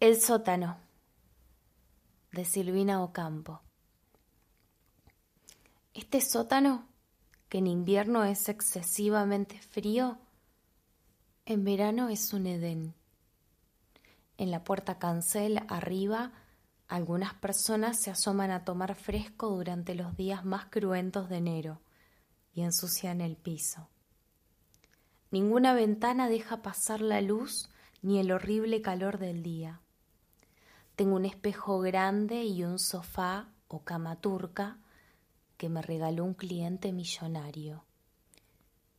El sótano de Silvina Ocampo. Este sótano, que en invierno es excesivamente frío, en verano es un Edén. En la puerta cancel arriba, algunas personas se asoman a tomar fresco durante los días más cruentos de enero y ensucian el piso. Ninguna ventana deja pasar la luz ni el horrible calor del día. Tengo un espejo grande y un sofá o cama turca que me regaló un cliente millonario.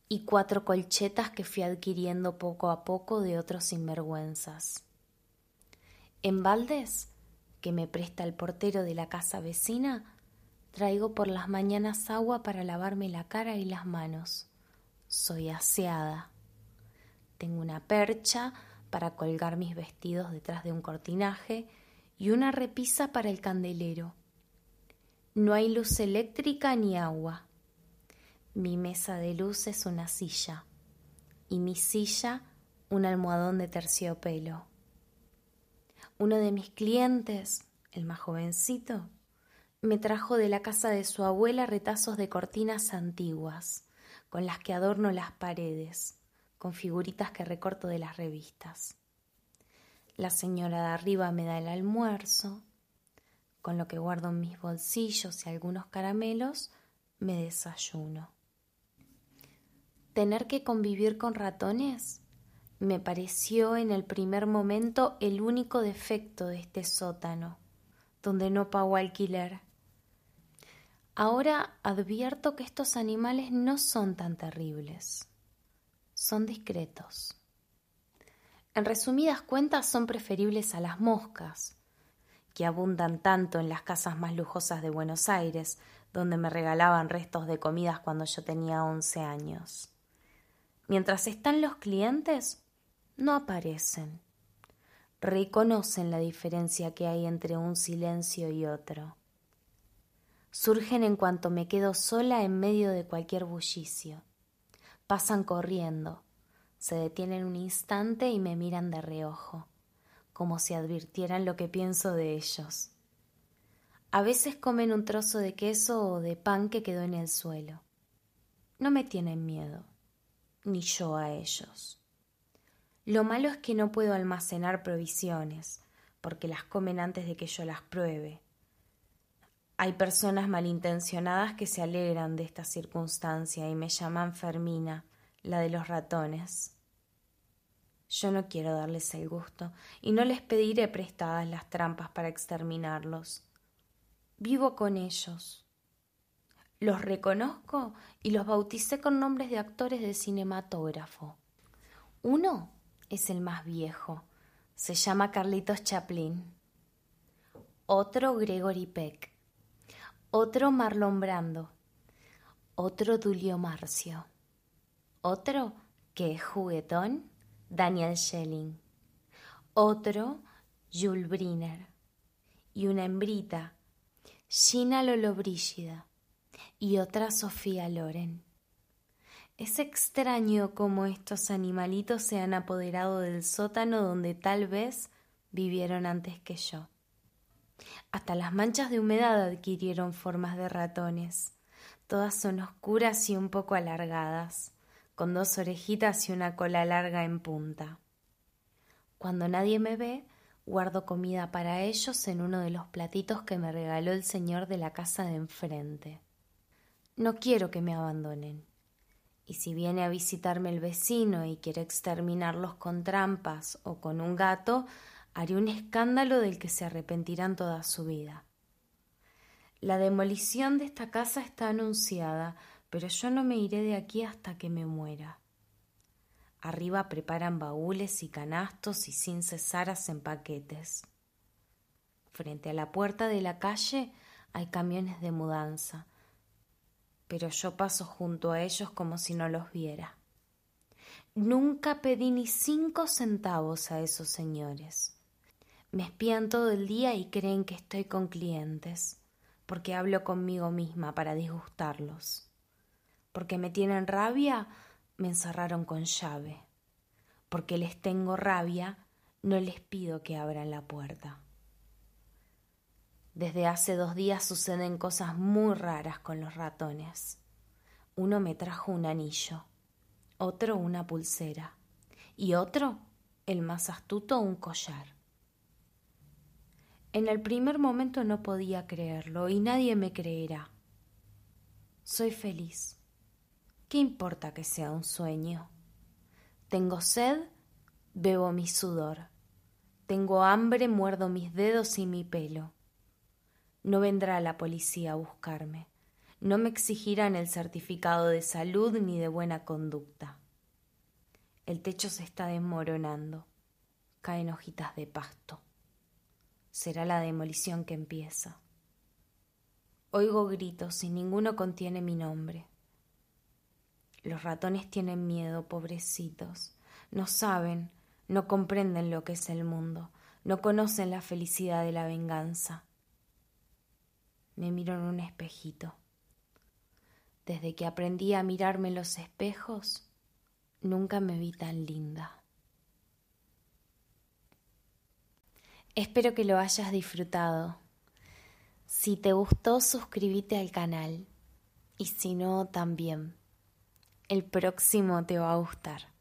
Y cuatro colchetas que fui adquiriendo poco a poco de otros sinvergüenzas. En baldes, que me presta el portero de la casa vecina, traigo por las mañanas agua para lavarme la cara y las manos. Soy aseada. Tengo una percha para colgar mis vestidos detrás de un cortinaje y una repisa para el candelero. No hay luz eléctrica ni agua. Mi mesa de luz es una silla y mi silla un almohadón de terciopelo. Uno de mis clientes, el más jovencito, me trajo de la casa de su abuela retazos de cortinas antiguas, con las que adorno las paredes, con figuritas que recorto de las revistas. La señora de arriba me da el almuerzo, con lo que guardo en mis bolsillos y algunos caramelos, me desayuno. Tener que convivir con ratones me pareció en el primer momento el único defecto de este sótano, donde no pago alquiler. Ahora advierto que estos animales no son tan terribles, son discretos. En resumidas cuentas son preferibles a las moscas, que abundan tanto en las casas más lujosas de Buenos Aires, donde me regalaban restos de comidas cuando yo tenía once años. Mientras están los clientes, no aparecen. Reconocen la diferencia que hay entre un silencio y otro. Surgen en cuanto me quedo sola en medio de cualquier bullicio. Pasan corriendo, se detienen un instante y me miran de reojo, como si advirtieran lo que pienso de ellos. A veces comen un trozo de queso o de pan que quedó en el suelo. No me tienen miedo, ni yo a ellos. Lo malo es que no puedo almacenar provisiones, porque las comen antes de que yo las pruebe. Hay personas malintencionadas que se alegran de esta circunstancia y me llaman Fermina, la de los ratones. Yo no quiero darles el gusto y no les pediré prestadas las trampas para exterminarlos. Vivo con ellos. Los reconozco y los bauticé con nombres de actores de cinematógrafo. Uno es el más viejo, se llama Carlitos Chaplin. Otro Gregory Peck. Otro Marlon Brando. Otro Dulio Marcio. Otro que es juguetón Daniel Schelling, otro Jules Briner y una hembrita, Gina Lollobrigida y otra Sofía Loren. Es extraño cómo estos animalitos se han apoderado del sótano donde tal vez vivieron antes que yo. Hasta las manchas de humedad adquirieron formas de ratones. Todas son oscuras y un poco alargadas con dos orejitas y una cola larga en punta. Cuando nadie me ve, guardo comida para ellos en uno de los platitos que me regaló el señor de la casa de enfrente. No quiero que me abandonen. Y si viene a visitarme el vecino y quiere exterminarlos con trampas o con un gato, haré un escándalo del que se arrepentirán toda su vida. La demolición de esta casa está anunciada, pero yo no me iré de aquí hasta que me muera. Arriba preparan baúles y canastos y sin cesar hacen paquetes. Frente a la puerta de la calle hay camiones de mudanza, pero yo paso junto a ellos como si no los viera. Nunca pedí ni cinco centavos a esos señores. Me espían todo el día y creen que estoy con clientes, porque hablo conmigo misma para disgustarlos porque me tienen rabia, me encerraron con llave. Porque les tengo rabia, no les pido que abran la puerta. Desde hace dos días suceden cosas muy raras con los ratones. Uno me trajo un anillo, otro una pulsera y otro, el más astuto, un collar. En el primer momento no podía creerlo y nadie me creerá. Soy feliz. ¿Qué importa que sea un sueño? Tengo sed, bebo mi sudor. Tengo hambre, muerdo mis dedos y mi pelo. No vendrá la policía a buscarme. No me exigirán el certificado de salud ni de buena conducta. El techo se está desmoronando. Caen hojitas de pasto. Será la demolición que empieza. Oigo gritos y ninguno contiene mi nombre. Los ratones tienen miedo, pobrecitos. No saben, no comprenden lo que es el mundo, no conocen la felicidad de la venganza. Me miro en un espejito. Desde que aprendí a mirarme los espejos, nunca me vi tan linda. Espero que lo hayas disfrutado. Si te gustó, suscríbete al canal. Y si no, también. El próximo te va a gustar.